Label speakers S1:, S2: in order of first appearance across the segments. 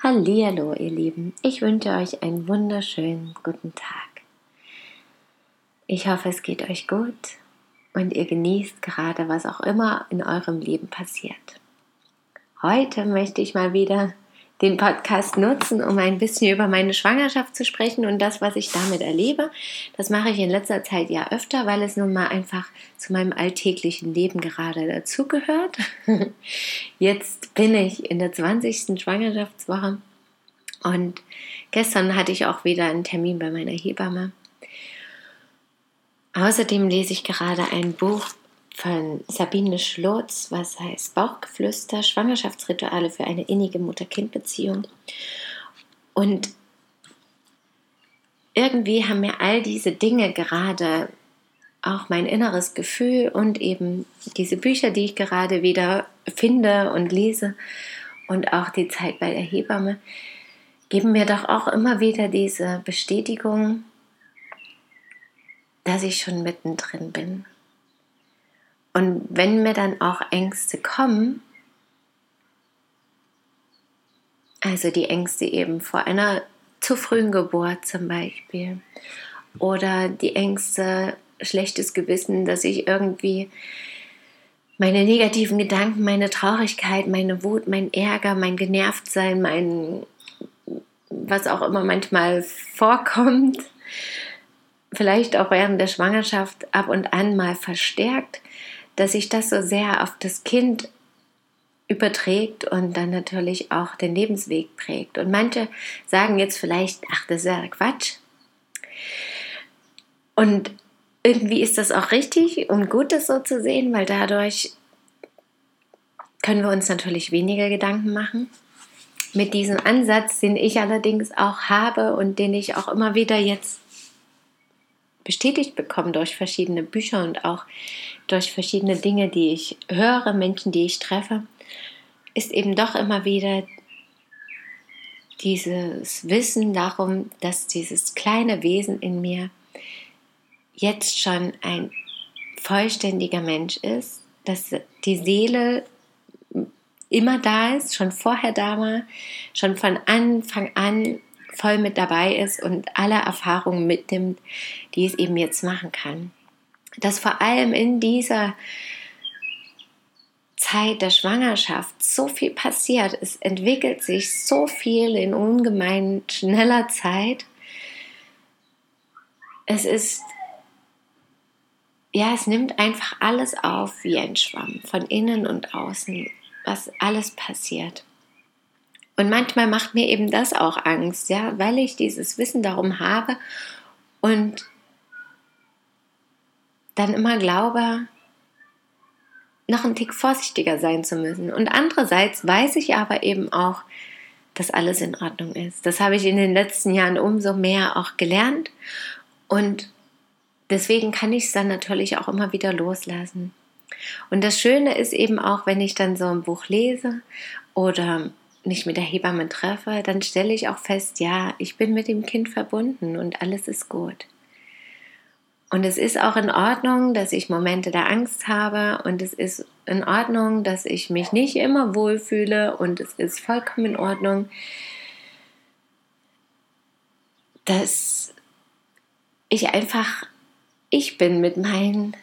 S1: Hallihallo, ihr Lieben. Ich wünsche euch einen wunderschönen guten Tag. Ich hoffe, es geht euch gut und ihr genießt gerade, was auch immer in eurem Leben passiert. Heute möchte ich mal wieder den Podcast nutzen, um ein bisschen über meine Schwangerschaft zu sprechen und das, was ich damit erlebe. Das mache ich in letzter Zeit ja öfter, weil es nun mal einfach zu meinem alltäglichen Leben gerade dazugehört. Jetzt bin ich in der 20. Schwangerschaftswoche und gestern hatte ich auch wieder einen Termin bei meiner Hebamme. Außerdem lese ich gerade ein Buch von Sabine Schlotz, was heißt Bauchgeflüster, Schwangerschaftsrituale für eine innige Mutter-Kind-Beziehung. Und irgendwie haben mir all diese Dinge gerade auch mein inneres Gefühl und eben diese Bücher, die ich gerade wieder finde und lese und auch die Zeit bei der Hebamme, geben mir doch auch immer wieder diese Bestätigung, dass ich schon mittendrin bin und wenn mir dann auch Ängste kommen, also die Ängste eben vor einer zu frühen Geburt zum Beispiel, oder die Ängste, schlechtes Gewissen, dass ich irgendwie meine negativen Gedanken, meine Traurigkeit, meine Wut, mein Ärger, mein Genervtsein, mein was auch immer manchmal vorkommt, vielleicht auch während der Schwangerschaft ab und an mal verstärkt, dass sich das so sehr auf das Kind überträgt und dann natürlich auch den Lebensweg prägt. Und manche sagen jetzt vielleicht, ach, das ist ja Quatsch. Und irgendwie ist das auch richtig und gut, das so zu sehen, weil dadurch können wir uns natürlich weniger Gedanken machen. Mit diesem Ansatz, den ich allerdings auch habe und den ich auch immer wieder jetzt bestätigt bekomme durch verschiedene Bücher und auch durch verschiedene Dinge, die ich höre, Menschen, die ich treffe, ist eben doch immer wieder dieses Wissen darum, dass dieses kleine Wesen in mir jetzt schon ein vollständiger Mensch ist, dass die Seele immer da ist, schon vorher da war, schon von Anfang an voll mit dabei ist und alle Erfahrungen mitnimmt, die es eben jetzt machen kann dass vor allem in dieser Zeit der Schwangerschaft so viel passiert. Es entwickelt sich so viel in ungemein schneller Zeit. Es ist, ja, es nimmt einfach alles auf wie ein Schwamm, von innen und außen, was alles passiert. Und manchmal macht mir eben das auch Angst, ja, weil ich dieses Wissen darum habe und dann immer glaube, noch ein Tick vorsichtiger sein zu müssen. Und andererseits weiß ich aber eben auch, dass alles in Ordnung ist. Das habe ich in den letzten Jahren umso mehr auch gelernt. Und deswegen kann ich es dann natürlich auch immer wieder loslassen. Und das Schöne ist eben auch, wenn ich dann so ein Buch lese oder mich mit der Hebamme treffe, dann stelle ich auch fest, ja, ich bin mit dem Kind verbunden und alles ist gut. Und es ist auch in Ordnung, dass ich Momente der Angst habe und es ist in Ordnung, dass ich mich nicht immer wohlfühle und es ist vollkommen in Ordnung, dass ich einfach ich bin mit meinen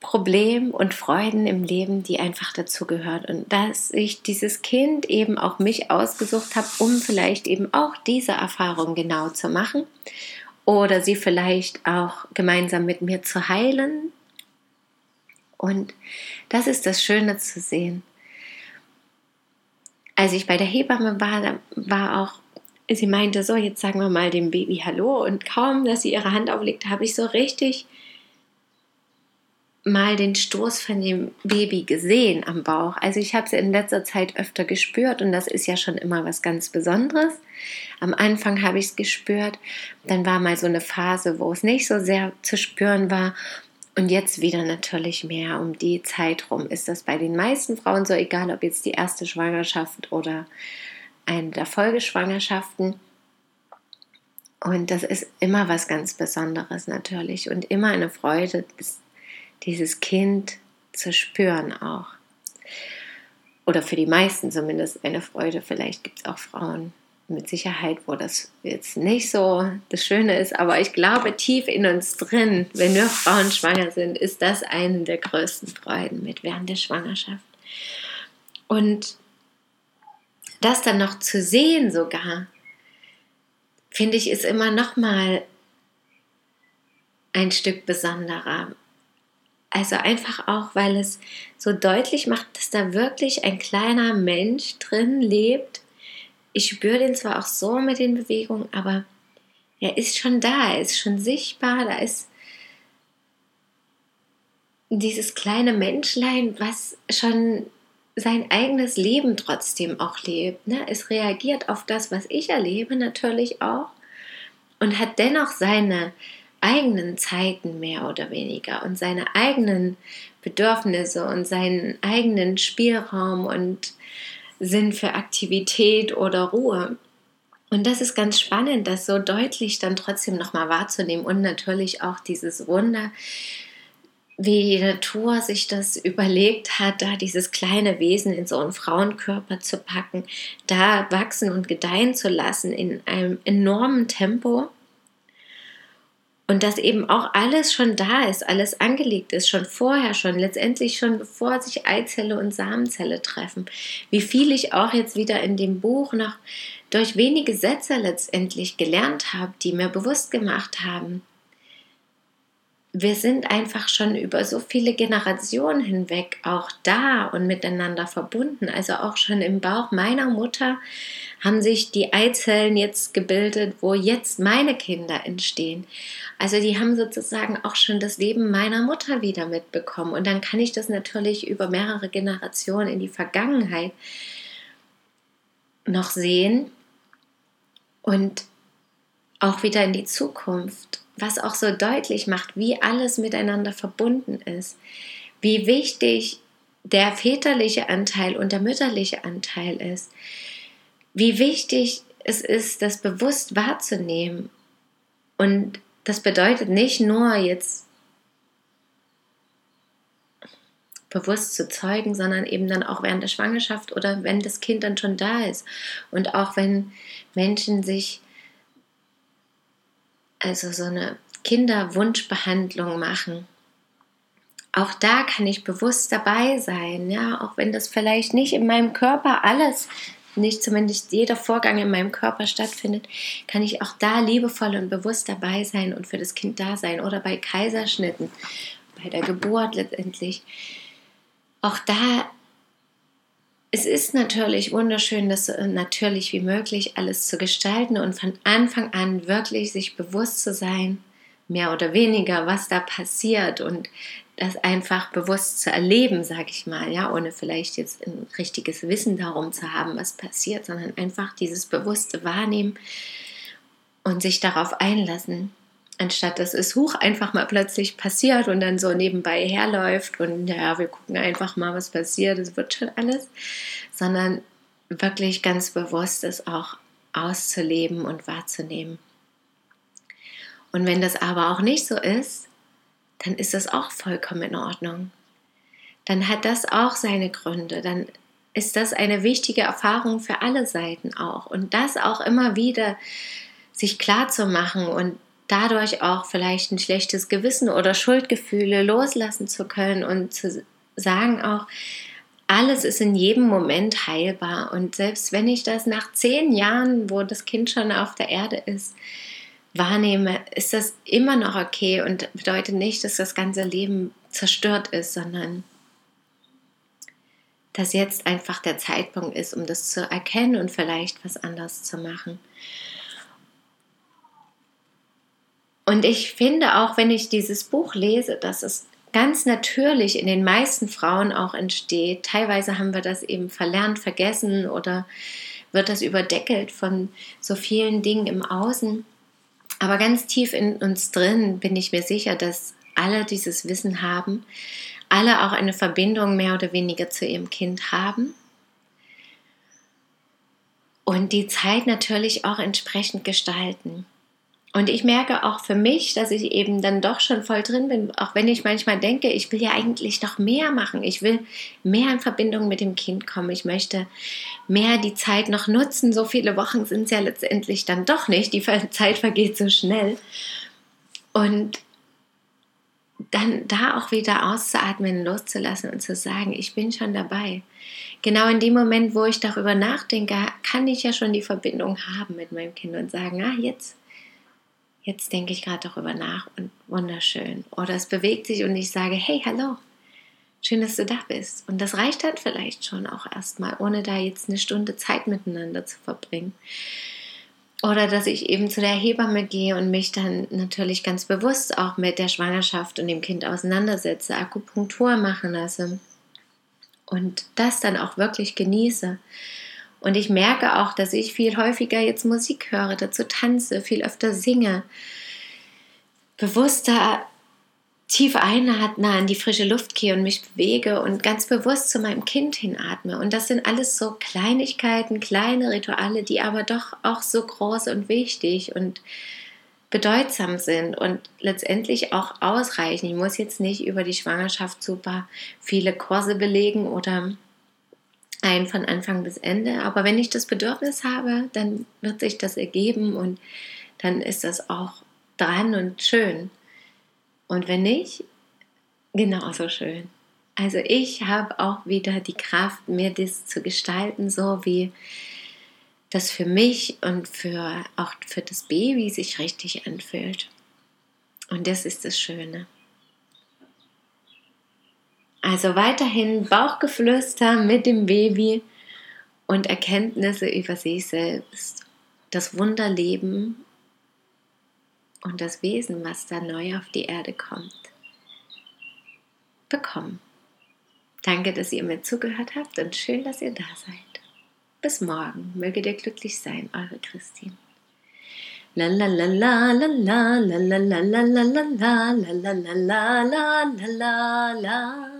S1: Problemen und Freuden im Leben, die einfach dazugehört und dass ich dieses Kind eben auch mich ausgesucht habe, um vielleicht eben auch diese Erfahrung genau zu machen oder sie vielleicht auch gemeinsam mit mir zu heilen. Und das ist das Schöne zu sehen. Als ich bei der Hebamme war, war auch, sie meinte so, jetzt sagen wir mal dem Baby Hallo und kaum, dass sie ihre Hand auflegt, habe ich so richtig mal den Stoß von dem Baby gesehen am Bauch. Also ich habe es in letzter Zeit öfter gespürt und das ist ja schon immer was ganz Besonderes. Am Anfang habe ich es gespürt, dann war mal so eine Phase, wo es nicht so sehr zu spüren war und jetzt wieder natürlich mehr. Um die Zeit rum ist das bei den meisten Frauen so, egal ob jetzt die erste Schwangerschaft oder eine der Folgeschwangerschaften. Und das ist immer was ganz Besonderes natürlich und immer eine Freude, dieses Kind zu spüren auch. Oder für die meisten zumindest eine Freude. Vielleicht gibt es auch Frauen mit Sicherheit, wo das jetzt nicht so das Schöne ist. Aber ich glaube, tief in uns drin, wenn wir Frauen schwanger sind, ist das eine der größten Freuden mit während der Schwangerschaft. Und das dann noch zu sehen sogar, finde ich, ist immer noch mal ein Stück besonderer. Also einfach auch, weil es so deutlich macht, dass da wirklich ein kleiner Mensch drin lebt. Ich spüre den zwar auch so mit den Bewegungen, aber er ist schon da, er ist schon sichtbar, da ist dieses kleine Menschlein, was schon sein eigenes Leben trotzdem auch lebt. Ne? Es reagiert auf das, was ich erlebe, natürlich auch und hat dennoch seine eigenen Zeiten mehr oder weniger und seine eigenen Bedürfnisse und seinen eigenen Spielraum und Sinn für Aktivität oder Ruhe. Und das ist ganz spannend, das so deutlich dann trotzdem nochmal wahrzunehmen und natürlich auch dieses Wunder, wie die Natur sich das überlegt hat, da dieses kleine Wesen in so einen Frauenkörper zu packen, da wachsen und gedeihen zu lassen in einem enormen Tempo und dass eben auch alles schon da ist, alles angelegt ist, schon vorher, schon letztendlich schon bevor sich Eizelle und Samenzelle treffen. Wie viel ich auch jetzt wieder in dem Buch noch durch wenige Sätze letztendlich gelernt habe, die mir bewusst gemacht haben. Wir sind einfach schon über so viele Generationen hinweg auch da und miteinander verbunden. Also auch schon im Bauch meiner Mutter haben sich die Eizellen jetzt gebildet, wo jetzt meine Kinder entstehen. Also die haben sozusagen auch schon das Leben meiner Mutter wieder mitbekommen. Und dann kann ich das natürlich über mehrere Generationen in die Vergangenheit noch sehen und auch wieder in die Zukunft, was auch so deutlich macht, wie alles miteinander verbunden ist, wie wichtig der väterliche Anteil und der mütterliche Anteil ist, wie wichtig es ist, das bewusst wahrzunehmen und das bedeutet nicht nur jetzt bewusst zu zeugen, sondern eben dann auch während der Schwangerschaft oder wenn das Kind dann schon da ist. Und auch wenn Menschen sich also so eine Kinderwunschbehandlung machen. Auch da kann ich bewusst dabei sein, ja, auch wenn das vielleicht nicht in meinem Körper alles nicht zumindest jeder Vorgang in meinem Körper stattfindet, kann ich auch da liebevoll und bewusst dabei sein und für das Kind da sein. Oder bei Kaiserschnitten, bei der Geburt letztendlich. Auch da, es ist natürlich wunderschön, das so natürlich wie möglich alles zu gestalten und von Anfang an wirklich sich bewusst zu sein, mehr oder weniger, was da passiert und das einfach bewusst zu erleben, sage ich mal, ja, ohne vielleicht jetzt ein richtiges Wissen darum zu haben, was passiert, sondern einfach dieses bewusste Wahrnehmen und sich darauf einlassen, anstatt dass es hoch einfach mal plötzlich passiert und dann so nebenbei herläuft und ja, wir gucken einfach mal, was passiert, es wird schon alles, sondern wirklich ganz bewusst es auch auszuleben und wahrzunehmen. Und wenn das aber auch nicht so ist, dann ist das auch vollkommen in Ordnung. Dann hat das auch seine Gründe. Dann ist das eine wichtige Erfahrung für alle Seiten auch. Und das auch immer wieder sich klar zu machen und dadurch auch vielleicht ein schlechtes Gewissen oder Schuldgefühle loslassen zu können und zu sagen auch, alles ist in jedem Moment heilbar. Und selbst wenn ich das nach zehn Jahren, wo das Kind schon auf der Erde ist, wahrnehme, ist das immer noch okay und bedeutet nicht, dass das ganze Leben zerstört ist, sondern dass jetzt einfach der Zeitpunkt ist, um das zu erkennen und vielleicht was anders zu machen. Und ich finde auch, wenn ich dieses Buch lese, dass es ganz natürlich in den meisten Frauen auch entsteht. Teilweise haben wir das eben verlernt, vergessen oder wird das überdeckelt von so vielen Dingen im Außen. Aber ganz tief in uns drin bin ich mir sicher, dass alle dieses Wissen haben, alle auch eine Verbindung mehr oder weniger zu ihrem Kind haben und die Zeit natürlich auch entsprechend gestalten. Und ich merke auch für mich, dass ich eben dann doch schon voll drin bin, auch wenn ich manchmal denke, ich will ja eigentlich noch mehr machen. Ich will mehr in Verbindung mit dem Kind kommen. Ich möchte mehr die Zeit noch nutzen. So viele Wochen sind es ja letztendlich dann doch nicht. Die Zeit vergeht so schnell. Und dann da auch wieder auszuatmen, loszulassen und zu sagen, ich bin schon dabei. Genau in dem Moment, wo ich darüber nachdenke, kann ich ja schon die Verbindung haben mit meinem Kind und sagen, ah, jetzt jetzt denke ich gerade darüber nach und wunderschön. Oder es bewegt sich und ich sage, hey, hallo, schön, dass du da bist. Und das reicht dann vielleicht schon auch erstmal, ohne da jetzt eine Stunde Zeit miteinander zu verbringen. Oder dass ich eben zu der Hebamme gehe und mich dann natürlich ganz bewusst auch mit der Schwangerschaft und dem Kind auseinandersetze, Akupunktur machen lasse und das dann auch wirklich genieße. Und ich merke auch, dass ich viel häufiger jetzt Musik höre, dazu tanze, viel öfter singe, bewusster tief einatme, an die frische Luft gehe und mich bewege und ganz bewusst zu meinem Kind hinatme. Und das sind alles so Kleinigkeiten, kleine Rituale, die aber doch auch so groß und wichtig und bedeutsam sind und letztendlich auch ausreichen. Ich muss jetzt nicht über die Schwangerschaft super viele Kurse belegen oder ein von Anfang bis Ende. Aber wenn ich das Bedürfnis habe, dann wird sich das ergeben und dann ist das auch dran und schön. Und wenn nicht, genauso schön. Also ich habe auch wieder die Kraft, mir das zu gestalten, so wie das für mich und für auch für das Baby sich richtig anfühlt. Und das ist das Schöne. Also weiterhin Bauchgeflüster mit dem Baby und Erkenntnisse über sich selbst, das Wunderleben und das Wesen, was da neu auf die Erde kommt, bekommen. Danke, dass ihr mir zugehört habt und schön, dass ihr da seid. Bis morgen. Möge ihr glücklich sein, eure Christine. La la la la la la la la la la la la la la la la la la la